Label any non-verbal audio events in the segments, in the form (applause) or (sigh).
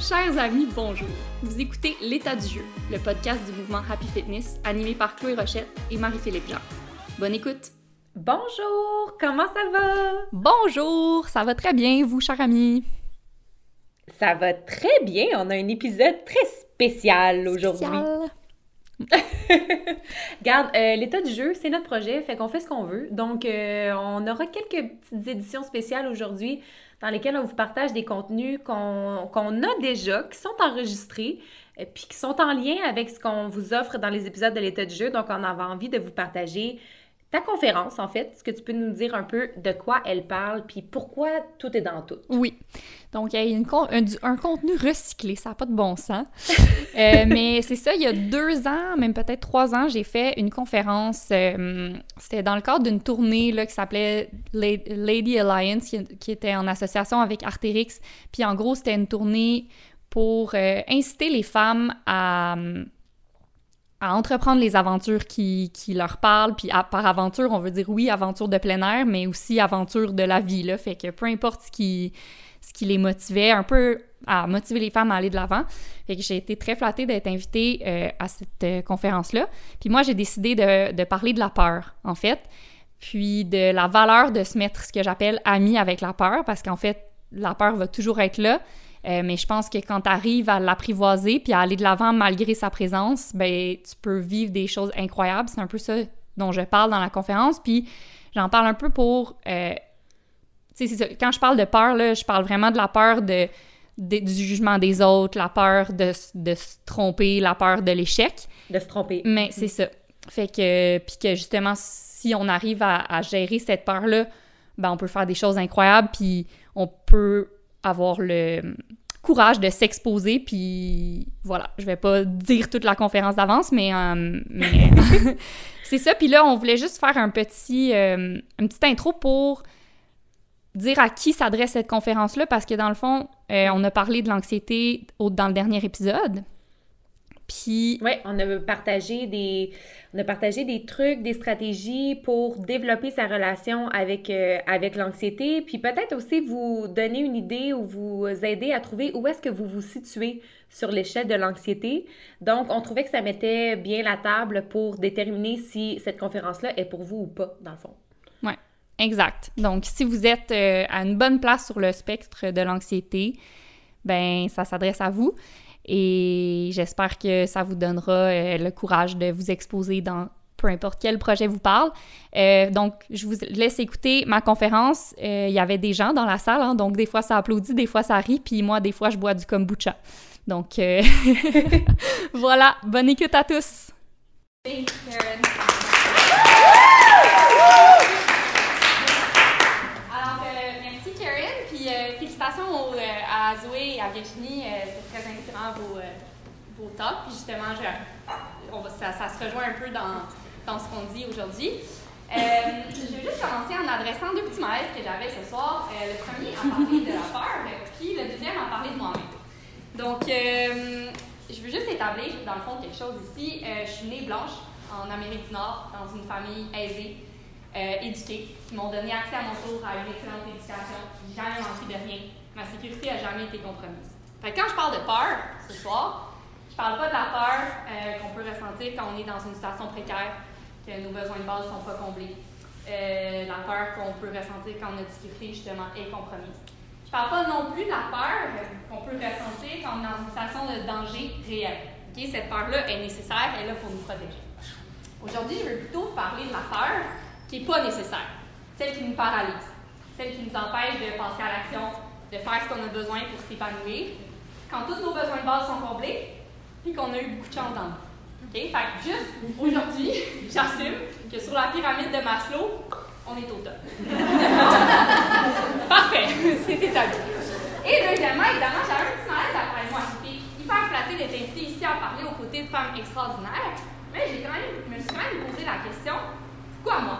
Chers amis, bonjour. Vous écoutez L'état du jeu, le podcast du mouvement Happy Fitness animé par Chloé Rochette et Marie-Philippe Jean. Bonne écoute. Bonjour, comment ça va? Bonjour, ça va très bien, vous, chers amis? Ça va très bien, on a un épisode très spécial aujourd'hui. (laughs) Garde, euh, l'état du jeu, c'est notre projet, fait qu'on fait ce qu'on veut. Donc, euh, on aura quelques petites éditions spéciales aujourd'hui dans lesquelles on vous partage des contenus qu'on a déjà, qui sont enregistrés, puis qui sont en lien avec ce qu'on vous offre dans les épisodes de l'état du jeu. Donc, on avait envie de vous partager ta conférence, en fait. Est-ce que tu peux nous dire un peu de quoi elle parle, puis pourquoi tout est dans tout? Oui. Donc, il y a une un, contenu recyclé, ça n'a pas de bon sens. (laughs) Euh, mais c'est ça, il y a deux ans, même peut-être trois ans, j'ai fait une conférence. Euh, c'était dans le cadre d'une tournée là, qui s'appelait Lady Alliance, qui, était en association avec Arterix. Puis en gros, c'était une tournée pour euh, inciter les femmes à à entreprendre les aventures qui, qui leur parlent. Puis par aventure, on veut dire oui, aventure de plein air, mais aussi aventure de la vie. Là. Fait que peu importe ce qui, ce qui les motivait, un peu à motiver les femmes à aller de l'avant. Fait que j'ai été très flattée d'être invitée euh, à cette euh, conférence-là. Puis moi, j'ai décidé de, de, parler de la peur, en fait. Puis de la valeur de se mettre ce que j'appelle ami avec la peur, parce qu'en fait, la peur va toujours être là. Euh, mais je pense que quand tu arrives à l'apprivoiser puis à aller de l'avant malgré sa présence, ben tu peux vivre des choses incroyables. C'est un peu ça dont je parle dans la conférence. Puis j'en parle un peu pour. Euh, tu sais, quand je parle de peur, là, je parle vraiment de la peur de, du jugement des autres, la peur de, de se tromper, la peur de l'échec. De se tromper. Mais c'est ça. Fait que. Puis que justement, si on arrive à, à gérer cette peur-là, ben on peut faire des choses incroyables. Puis on peut avoir le courage de s'exposer, puis voilà, je vais pas dire toute la conférence d'avance, mais, euh, (laughs) (laughs) c'est ça. Puis là, on voulait juste faire un petit, euh, une petite intro pour dire à qui s'adresse cette conférence-là, parce que dans le fond, euh, on a parlé de l'anxiété dans le dernier épisode. Puis... Oui, on a partagé des on a partagé des trucs, des stratégies pour développer sa relation avec, euh, avec l'anxiété, puis peut-être aussi vous donner une idée ou vous aider à trouver où est-ce que vous vous situez sur l'échelle de l'anxiété. Donc, on trouvait que ça mettait bien la table pour déterminer si cette conférence-là est pour vous ou pas, dans le fond. Oui, exact. Donc, si vous êtes euh, à une bonne place sur le spectre de l'anxiété, ben ça s'adresse à vous. Et j'espère que ça vous donnera euh, le courage de vous exposer dans peu importe quel projet vous parle. Euh, donc, je vous laisse écouter ma conférence. Euh, il y avait des gens dans la salle, hein, donc des fois ça applaudit, des fois ça rit, puis moi, des fois, je bois du kombucha. Donc, (laughs) voilà, bonne écoute à tous! Karen. Alors, merci Karen, puis félicitations à Zoé et à Virginie vos, euh, vos tops. Puis justement, ça, ça, se rejoint un peu dans, dans ce qu'on dit aujourd'hui. Euh, je vais juste commencer en adressant deux petits maîtres que j'avais ce soir. Euh, le premier a parlé de la peur, puis le deuxième a parlé de moi-même. Donc, je veux juste établir, dans le fond, quelque chose ici. je suis née blanche en Amérique du Nord, dans une famille aisée, éduquée, qui m'ont donné accès à mon tour à une excellente éducation. Jamais manqué de rien. Ma sécurité n'a jamais été compromise quand je parle de peur ce soir, je parle pas de la peur euh, qu'on peut ressentir quand on est dans une situation précaire, que nos besoins de base ne sont pas comblés. Euh, la peur qu'on peut ressentir quand notre sécurité justement est compromise. Je parle pas non plus de la peur qu'on peut ressentir quand on est dans une situation de danger réel. Cette peur-là est nécessaire, elle est là pour nous protéger. Aujourd'hui, je veux plutôt parler de la peur qui n'est pas nécessaire, celle qui nous paralyse, celle qui nous empêche de passer à l'action, de faire ce qu'on a besoin pour s'épanouir, quand tous nos besoins de base sont comblés, puis qu'on a eu beaucoup de chance dans nous. Fait que juste aujourd'hui, (laughs) j'assume que sur la pyramide de Maslow, on est au top. (laughs) Parfait, c'est établi. Et deuxièmement, évidemment, j'avais un petit malaise après moi. J'étais hyper flattée d'être invitée ici à parler aux côtés de femmes extraordinaires, mais j'ai quand même, je me suis quand même posé la question pourquoi moi?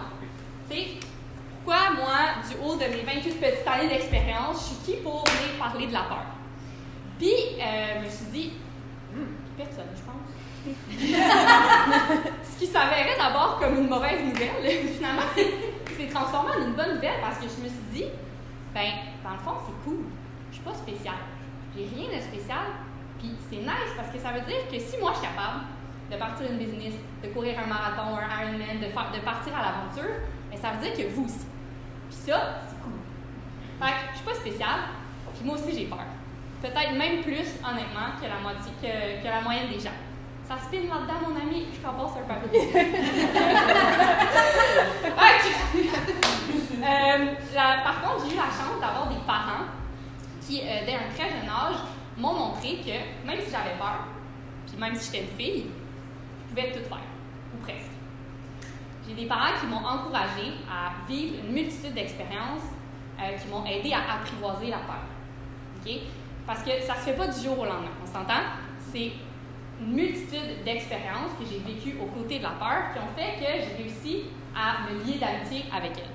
Pourquoi moi, du haut de mes 28 petites années d'expérience, je suis qui pour venir parler de la peur? Puis, euh, je me suis dit, hmm, personne, je pense. (laughs) Ce qui s'avérait d'abord comme une mauvaise nouvelle, (laughs) finalement, s'est transformé en une bonne nouvelle parce que je me suis dit, ben, dans le fond, c'est cool. Je suis pas spéciale. J'ai rien de spécial. Puis c'est nice parce que ça veut dire que si moi je suis capable de partir une business, de courir un marathon, un Ironman, de, de partir à l'aventure, ça veut dire que vous aussi. Puis ça, c'est cool. Fait que je suis pas spéciale, puis moi aussi j'ai peur. Peut-être même plus, honnêtement, que la, moitié, que, la moyenne des gens. Ça spin là-dedans, mon ami, je t'en passe un papier. (laughs) euh, par contre, j'ai eu la chance d'avoir des parents qui, euh, dès un très jeune âge, m'ont montré que même si j'avais peur, puis même si j'étais une fille, je pouvais tout faire, ou presque. Des parents qui m'ont encouragé à vivre une multitude d'expériences euh, qui m'ont aidé à apprivoiser la peur. OK? Parce que ça ne se fait pas du jour au lendemain, on s'entend? C'est une multitude d'expériences que j'ai vécues aux côtés de la peur qui ont fait que j'ai réussi à me lier d'amitié avec elle.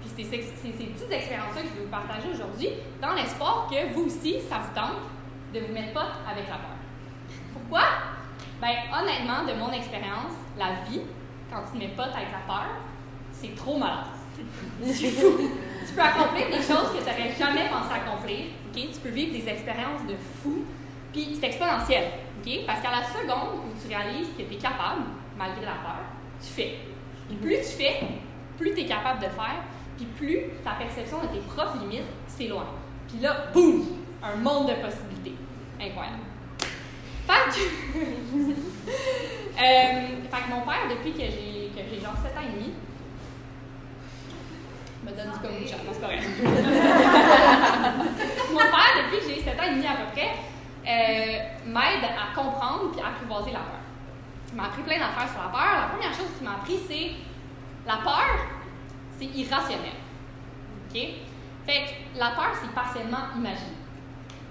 Puis c'est ces, petites expériences-là que je vais vous partager aujourd'hui, dans l'espoir que vous aussi, ça vous tente de vous mettre pote avec la peur. Pourquoi? Ben, honnêtement, de mon expérience, la vie, quand tu te mets avec la peur, c'est trop malade. C'est fou. tu peux accomplir des choses que tu n'aurais jamais pensé accomplir. Tu peux vivre des expériences de fou. Puis c'est exponentiel. Parce qu'à la seconde où tu réalises que tu es capable, malgré la peur, tu fais. Puis plus tu fais, plus tu es capable de faire, puis plus ta perception de tes propres limites s'éloigne. Puis là, boum, un monde de possibilités. Incroyable. Fait que, (laughs) (laughs) fait que mon père, depuis que j'ai, que j'ai genre 7 ans et demi, me donne du kombucha, non, c'est pas vrai. (laughs) mon père, depuis que j'ai 7 ans et demi à peu près, euh, m'aide à comprendre puis à apprivoiser la peur. Il m'a appris plein d'affaires sur la peur. La première chose qu'il m'a appris, c'est la peur, c'est irrationnel. OK? Fait que la peur, c'est partiellement imaginé.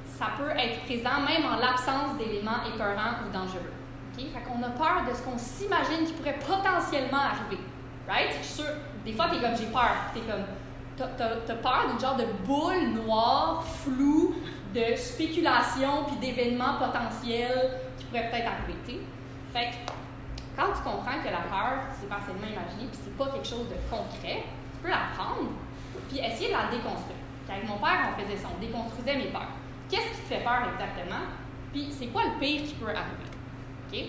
Ça peut être présent même en l'absence d'éléments épeurants ou dangereux. OK? Fait qu'on a peur de ce qu'on s'imagine qui pourrait potentiellement arriver. Right? Je suis sûre, des fois, t'es comme, j'ai peur. T'es comme, t'as peur d'une genre de boule noire, floue, de spéculation puis d'événements potentiels qui pourraient peut-être arriver. Fait que quand tu comprends que la peur, c'est partiellement imaginé puis c'est pas quelque chose de concret, tu peux la prendre puis essayer de la déconstruire. avec mon père, on faisait ça, on déconstruisait mes peurs. Qu'est-ce qui te fait peur exactement? Puis c'est quoi le pire qui peut arriver? OK?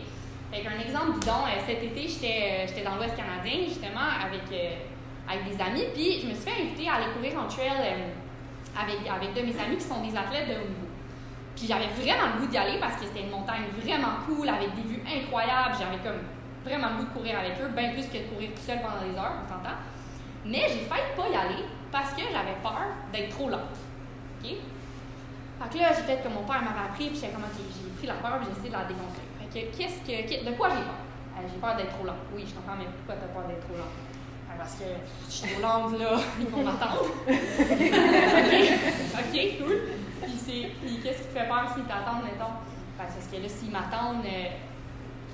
Fait qu'un exemple bidon, euh, cet été, euh, j'étais dans l'Ouest canadien, justement, avec, euh, avec des amis, puis je me suis fait inviter à aller courir en trail avec, avec de mes amis qui sont des athlètes de haut niveau. Puis j'avais vraiment le goût d'y aller parce que c'était une montagne vraiment cool, avec des vues incroyables. J'avais comme vraiment le goût de courir avec eux, bien plus que de courir tout seul pendant des heures, on s'entend. Mais j'ai failli pas y aller parce que j'avais peur d'être trop lente. OK? Fait que là, j'ai fait comme mon père m'avait appris, puis j'ai pris la peur, puis j'ai essayé de la déconstruire. Qu'est-ce que, de quoi j'ai peur? Euh, j'ai peur d'être trop lente. Oui, je comprends, mais pourquoi t'as peur d'être trop lente? parce que je suis trop lente, là, (laughs) ils vont m'attendre. (laughs) OK, cool. Puis, c'est, puis qu'est-ce qui te fait peur s'ils t'attendent, mettons? Ben, parce que là, s'ils m'attendent, euh,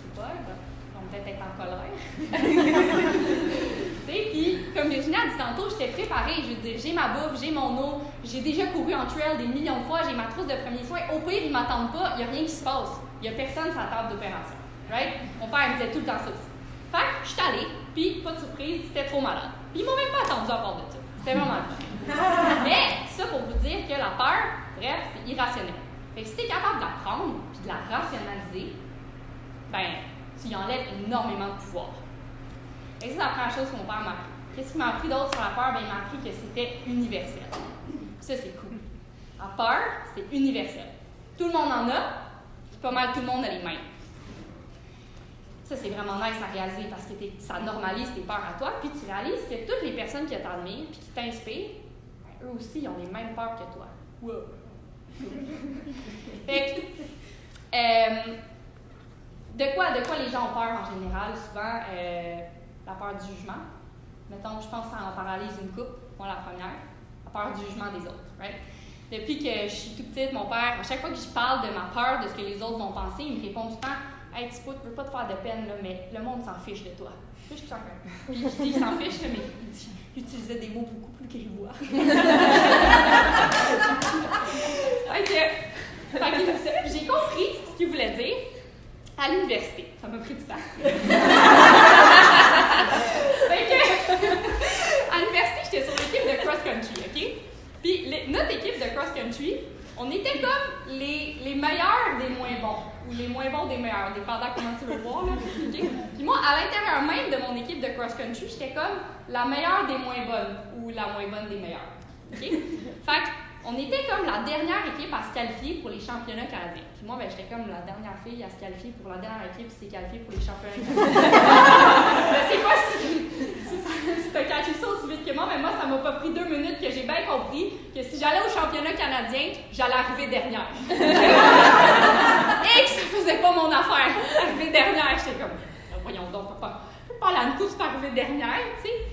sais pas, ils vont peut-être être en colère. (laughs) tu sais, puis, comme Virginie a dit tantôt, j'étais préparée. Je veux dire, j'ai ma bouffe, j'ai mon eau, j'ai déjà couru en trail des millions de fois, j'ai ma trousse de premiers soins. Au pire, ils m'attendent pas, il n'y a rien qui se passe. Il n'y a personne sur la table d'opération. Right? Mon père me disait tout le temps ça aussi. Fait que je suis allée, puis pas de surprise, c'était trop malade. Puis ils m'ont même pas attendu à part de ça. C'était vraiment le (laughs) Mais ça pour vous dire que la peur, bref, c'est irrationnel. Fait que si tu es capable de la prendre puis de la rationaliser, ben, tu y enlèves énormément de pouvoir. Et c'est la première chose que mon père m'a appris. Qu'est-ce qu'il m'a appris d'autre sur la peur? Ben, il m'a appris que c'était universel. Ça, c'est cool. La peur, c'est universel. Tout le monde en a, pas mal tout le monde a les mêmes. Ça, c'est vraiment nice à réaliser parce que ça normalise tes peurs à toi, puis tu réalises que toutes les personnes qui t'admirent puis qui t'inspirent, ben, eux aussi, ils ont les mêmes peurs que toi. Wow! (laughs) fait euh, de, quoi, de quoi les gens ont peur en général? Souvent, euh, la peur du jugement. Mettons, je pense que ça en paralyse une coupe, moi la première. La peur du jugement des autres, right? Depuis que je suis toute petite, mon père, à chaque fois que je parle de ma peur, de ce que les autres vont penser, il me répond tout le temps Hey, tu peux, veux pas te faire de peine, là, mais le monde s'en fiche de toi. Puis je, je il s'en fiche, mais il utilisait des mots beaucoup plus grivois. (laughs) ok. J'ai compris ce qu'il voulait dire à l'université. Ça m'a pris du temps. (laughs) à l'université, j'étais sur l'équipe de cross-country, OK? Puis notre équipe de cross-country, on était comme les, les meilleurs des moins bons, ou les moins bons des meilleurs, dépendant comment tu veux le voir. Là. Puis moi, à l'intérieur même de mon équipe de cross-country, j'étais comme la meilleure des moins bonnes, ou la moins bonne des meilleures. OK? Fait on était comme la dernière équipe à se qualifier pour les championnats canadiens. Puis moi, ben, j'étais comme la dernière fille à se qualifier pour la dernière équipe qui s'est qualifiée pour les championnats canadiens. (laughs) (laughs) je sais pas si, si, si t'as catché ça aussi vite que moi, mais moi, ça m'a pas pris deux minutes que j'ai bien compris que si j'allais au championnat canadien, j'allais arriver dernière. (laughs) Et que ça faisait pas mon affaire. Arriver dernière, j'étais comme, voyons donc, papa, pas une course pour arriver dernière, tu sais.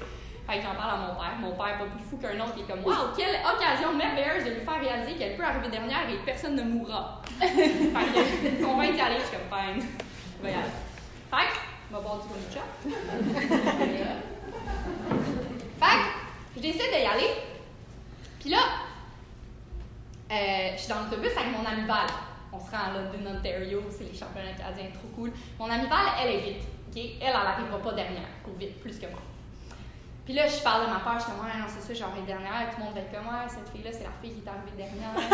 Fait que j'en parle à mon père. Mon père, pas plus fou qu'un autre, qui est comme Waouh, quelle occasion merveilleuse de lui faire réaliser qu'elle peut arriver dernière et personne ne mourra. (laughs) fait que, convainc d'y aller, je suis comme Fine, je vais y aller. Fait que, je vais boire du kombucha. (laughs) fait que, j'essaie d'y aller. Puis là, euh, je suis dans l'autobus avec mon amie Val. On se rend à London, Ontario, c'est les championnats canadiens, trop cool. Mon amie Val, elle est vite. Elle, elle n'arrivera pas dernière, pour vite, plus que moi. Puis là, je parle de ma part, je suis comme, ouais, non, c'est ça, j'arrive dernière. Tout le monde va être comme, ouais, cette fille-là, c'est la fille qui est arrivée dernière. (laughs)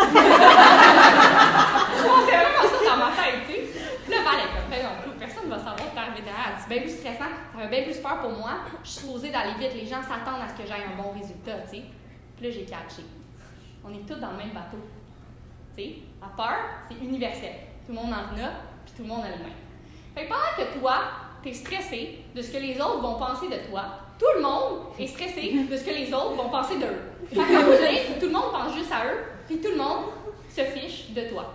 je pensais vraiment ça dans ma tête, tu sais. Puis là, est comme, ben non, personne ne va savoir que t'es arrivée dernière. C'est bien plus stressant, ça fait bien plus peur pour moi. Je suis supposée d'aller vite, les gens s'attendent à ce que j'aille un bon résultat, tu sais. Puis là, j'ai catché. On est tous dans le même bateau. Tu sais, la peur, c'est universel. Tout le monde en a, puis tout le monde a le même. Fait que pendant que toi, t'es stressé de ce que les autres vont penser de toi, tout le monde est stressé de ce que les autres vont penser d'eux. Fait que tout le monde pense juste à eux, puis tout le monde se fiche de toi.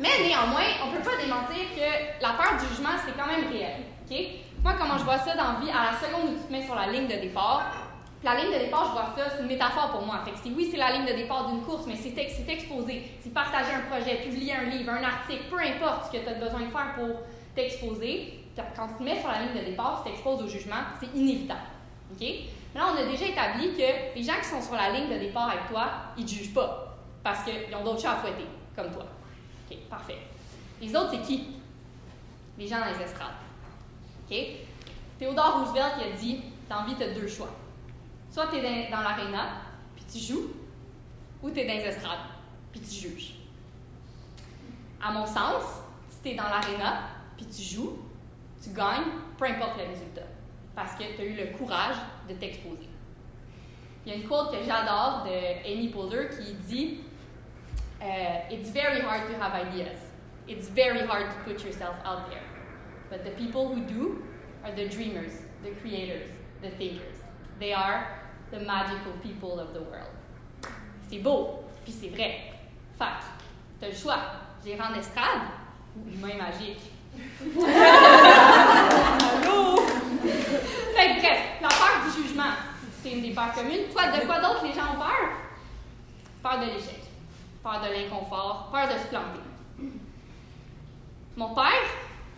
Mais néanmoins, on peut pas démentir que la peur du jugement, c'est quand même réel. OK? Moi, comment je vois ça dans vie, à la seconde où tu te mets sur la ligne de départ, la ligne de départ, je vois ça, c'est une métaphore pour moi. Fait que oui, c'est la ligne de départ d'une course, mais c'est exposé, c'est partager un projet, publier un livre, un article, peu importe ce que tu as besoin de faire pour t'exposer. Quand tu te mets sur la ligne de départ, tu t'exposes au jugement, c'est inévitable. OK? Là, on a déjà établi que les gens qui sont sur la ligne de départ avec toi, ils ne jugent pas parce qu'ils ont d'autres chats à fouetter, comme toi. OK, parfait. Les autres, c'est qui? Les gens dans les estrades. OK? Théodore Roosevelt il a dit Dans vie, tu as deux choix. Soit tu es dans, l'aréna, puis tu joues, ou tu es dans les estrades, puis tu juges. À mon sens, si tu es dans l'aréna, puis tu joues, tu gagnes, peu importe le résultat, parce que tu as eu le courage de t'exposer. Il y a une quote que j'adore de Amy Poehler qui dit uh, It's very hard to have ideas. It's very hard to put yourself out there. But the people who do are the dreamers, the creators, the thinkers. They are the magical people of the world. C'est beau, puis c'est vrai. Fait tu as le choix. J'irai en estrade ou humain magique. Allô? fait bref, la peur du jugement, c'est une des peurs communes. Toi, de quoi d'autre les gens ont peur? Peur de l'échec, peur de l'inconfort, peur de se planter. Mon père,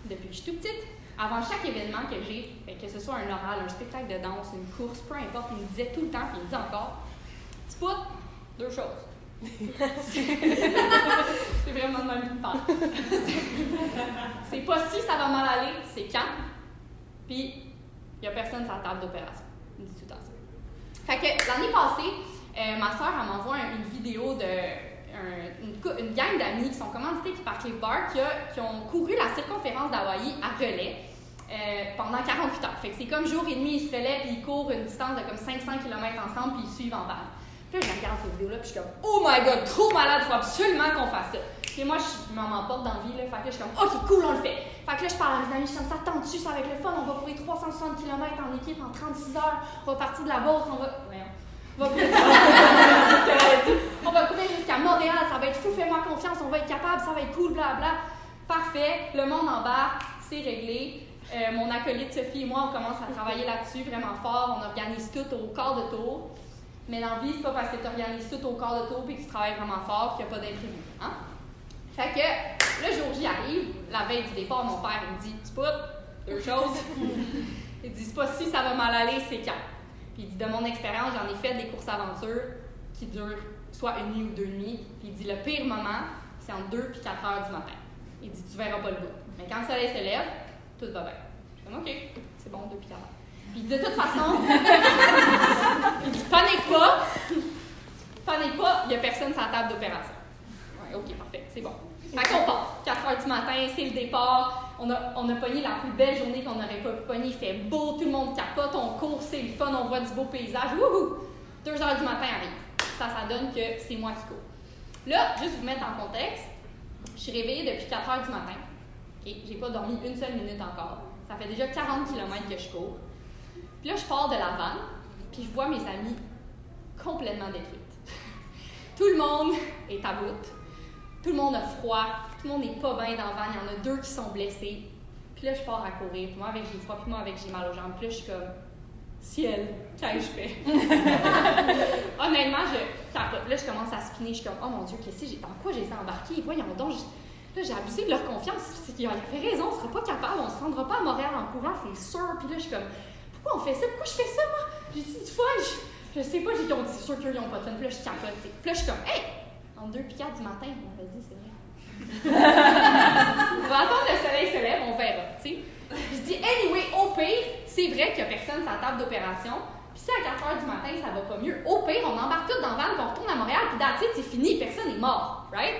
depuis que je suis toute petite, avant chaque événement que j'ai, que ce soit un oral, un spectacle de danse, une course, peu importe, il me disait tout le temps, puis il me dit encore, tu poutes, deux choses. (laughs) c'est vraiment de part. c'est pas si ça va mal aller, c'est quand. Puis, il n'y a personne sur la table d'opération. Me dit tout temps ça. Fait que l'année passée, euh, ma soeur m'envoie une vidéo de une, gang d'amis qui sont commandités par Cliff Bar qui, qui, ont couru la circonférence d'Hawaï à relais euh, pendant 48 heures. Fait que c'est comme jour et demi, ils se relaient puis ils courent une distance de comme 500 km ensemble puis ils suivent en bas. Puis là, je regarde cette vidéo-là, puis je suis comme, oh my god, trop malade, faut absolument qu'on fasse ça. Puis moi, je m'en emporte dans la vie, là. Fait que là, je suis comme, ok, cool, on le fait. Fait que là, je parle à mes amis, je suis comme, ça tente-tu, ça va être le fun, on va courir 360 km en équipe en 36 heures, on va partir de la Beauce, on va. (laughs) On va courir, jusqu'à Montréal, ça va être fou, fais-moi confiance, on va être capable, ça va être cool, bla Parfait, le monde bas, c'est réglé. Euh, mon acolyte Sophie et moi, on commence à travailler là-dessus vraiment fort. On organise tout au quart de tour. Mais l'envie, c'est pas parce que tu organises tout au corps de tour et que tu travailles vraiment fort qu'il n'y a pas d'imprévu. Hein? Fait que le jour J arrive, la veille du départ, mon père il me dit Tu poutes, deux choses. (laughs) il dit C'est pas si ça va mal aller, c'est quand? Puis il dit De mon expérience, j'en ai fait des courses aventures qui durent soit une nuit ou deux nuits. Puis il dit Le pire moment, c'est entre 2 et 4 heures du matin. Il dit Tu verras pas le bout. Mais quand le soleil se lève, tout va bien. Je dis Ok, c'est bon, 2 puis 4 heures. Puis de toute façon, (laughs) il dit Panique pas, panique pas, il n'y a personne sur la table d'opération. Ok, parfait, c'est bon. Fait qu'on part. 4 h du matin, c'est le départ. On a, on a pogné la plus belle journée qu'on n'aurait pas pu pogner. Il fait beau, tout le monde capote, on court, c'est le fun, on voit du beau paysage. Wouhou! 2 h du matin arrive. Ça, ça donne que c'est moi qui cours. Là, juste vous mettre en contexte, je suis réveillée depuis 4 h du matin. Okay? J'ai pas dormi une seule minute encore. Ça fait déjà 40 km que je cours. Puis là, je pars de la vanne, puis je vois mes amis complètement détruites. (laughs) Tout le monde est à bout. Tout le monde a froid. Tout le monde n'est pas bien dans la vanne. Il y en a deux qui sont blessés. Puis là, je pars à courir. Puis moi, avec j'ai froid, puis moi, avec j'ai mal aux jambes. Puis là, je suis comme, ciel, qu'est-ce que je fais? (laughs) Honnêtement, je capote. Là, je commence à spinner. Je suis comme, oh mon Dieu, qu'est-ce que j'ai, dans quoi j'ai embarqué? Voyons donc, là, j'ai abusé de leur confiance. Ils fait raison, on sera pas capable, on se rendra pas à Montréal en courant, c'est sûr. Puis là, je suis comme, pourquoi on fait ça? Pourquoi je fais ça, moi? J'ai dit du fun. Je, sais pas, j'ai dit, c'est sûr qu'ils n'ont pas de fun. Puis là, je capote. Puis là, je suis comme, hey! En 2 puis 4 du matin, on m'a dit, c'est vrai. (laughs) on va attendre le soleil se lève, on verra. Je dis, anyway, au pire, c'est vrai qu'il n'y a personne sur la table d'opération. Puis si à 4 h du matin, ça va pas mieux, au pire, on embarque tout dans le van, on retourne à Montréal, puis that's c'est fini, personne n'est mort, right?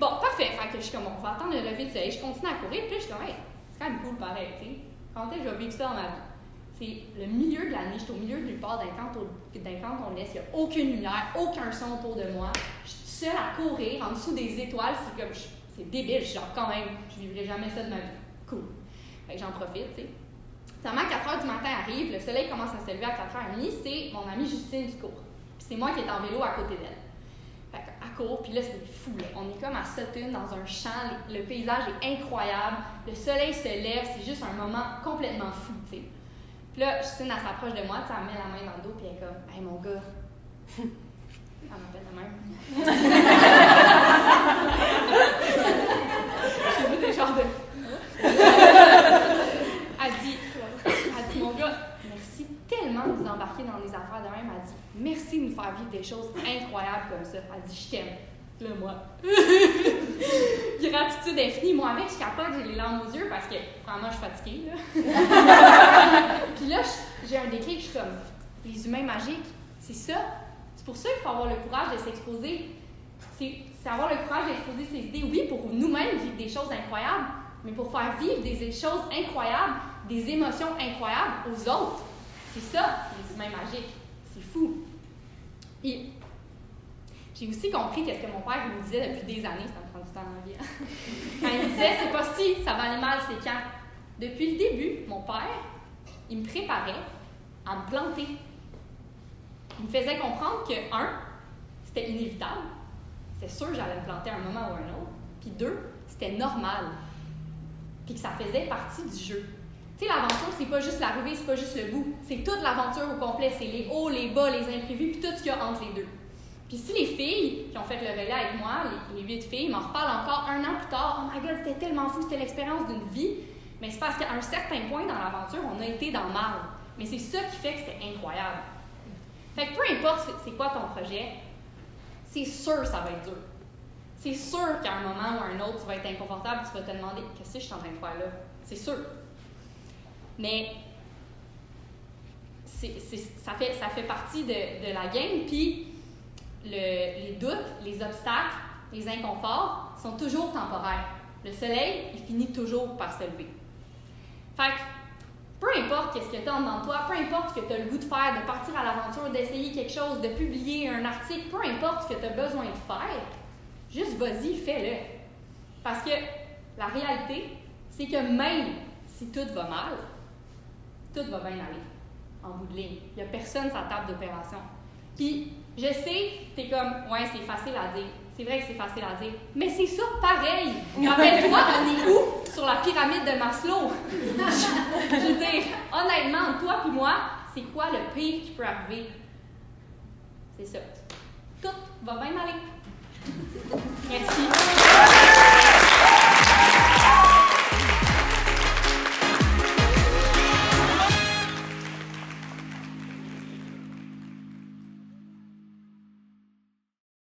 Bon, parfait. Fait que je suis comme, on va attendre le lever du soleil. Je continue à courir, puis je suis comme, hey, c'est quand même cool pareil, tu sais. Quand est-ce que je vais vivre ça dans ma vie? C'est le milieu de la nuit, je suis au milieu de nulle part d'un camp, on laisse, il n'y a aucune lumière, aucun son autour de moi. Je seule à courir en dessous des étoiles, c'est comme, c'est débile, je suis genre, quand même, je vivrai jamais ça de ma vie. Cool. Fait que j'en profite, tu sais. Seulement 4 h du matin arrive, le soleil commence à se lever à 4h30, c'est mon amie Justine qui court. Puis c'est moi qui est en vélo à côté d'elle. Fait à court, puis là, c'est fou, là. On est comme à Sutton, dans un champ, le paysage est incroyable, le soleil se lève, c'est juste un moment complètement fou, tu sais. Puis là, Justine, elle s'approche de moi, elle met la main dans le dos, puis elle est comme, hey, mon gars. Elle m'appelle de même. J'ai vu des genres de. elle dit, elle dit, mon gars, merci tellement de vous embarquer dans des affaires de même. Elle dit, merci de nous faire vivre des choses incroyables comme ça. Elle dit, je t'aime. Là, moi. (laughs) Gratitude infinie. Moi, avec, je capote, j'ai les larmes aux yeux parce que, vraiment, je suis fatiguée. Là. (laughs) Puis là, j'ai un déclic, je suis comme, les humains magiques, c'est ça. Pour ça qu'il faut avoir le courage de s'exposer. C'est avoir le courage d'exposer ses idées, oui, pour nous-mêmes vivre des choses incroyables, mais pour faire vivre des choses incroyables, des émotions incroyables aux autres. C'est ça, les humains magiques. C'est fou. Et j'ai aussi compris qu'est-ce que mon père me disait depuis des années, ça me prend du temps dans la vie. Hein. (laughs) quand il me disait, c'est pas si, ça va aller mal, c'est quand. Depuis le début, mon père, il me préparait à me planter. Il me faisait comprendre que, un, c'était inévitable. C'est sûr que j'allais me planter à un moment ou un autre. Puis deux, c'était normal. Puis que ça faisait partie du jeu. Tu sais, l'aventure, c'est pas juste l'arrivée, c'est pas juste le bout. C'est toute l'aventure au complet. C'est les hauts, les bas, les imprévus, puis tout ce qu'il y a entre les deux. Puis si les filles qui ont fait le relais avec moi, les, huit filles, m'en reparlent encore un an plus tard, oh my god, c'était tellement fou, c'était l'expérience d'une vie. Mais c'est parce qu'à un certain point dans l'aventure, on a été dans le mal. Mais c'est ça qui fait que c'était incroyable. Fait que peu importe c'est quoi ton projet, c'est sûr que ça va être dur. C'est sûr qu'à un moment ou à un autre, tu vas être inconfortable, tu vas te demander qu'est-ce que je suis en train de faire là. C'est sûr. Mais ça, fait, ça fait partie de, de la game. Puis les doutes, les obstacles, les inconforts sont toujours temporaires. Le soleil, il finit toujours par se lever. Fait peu importe qu'est-ce que tu as en toi, peu importe ce que tu as le goût de faire, de partir à l'aventure, d'essayer quelque chose, de publier un article, peu importe ce que tu as besoin de faire, juste vas-y, fais-le. Parce que la réalité, c'est que même si tout va mal, tout va bien aller en bout de ligne. Il n'y a personne sur la table d'opération. Puis je sais, t'es comme, ouais, c'est facile à dire. C'est vrai que c'est facile à dire. Mais c'est ça pareil. (laughs) Rappelle-toi, on est où? sur la pyramide de Maslow. (laughs) je veux dire, honnêtement, toi puis moi, c'est quoi le pire qui peut arriver? C'est ça. Tout va bien aller. Merci.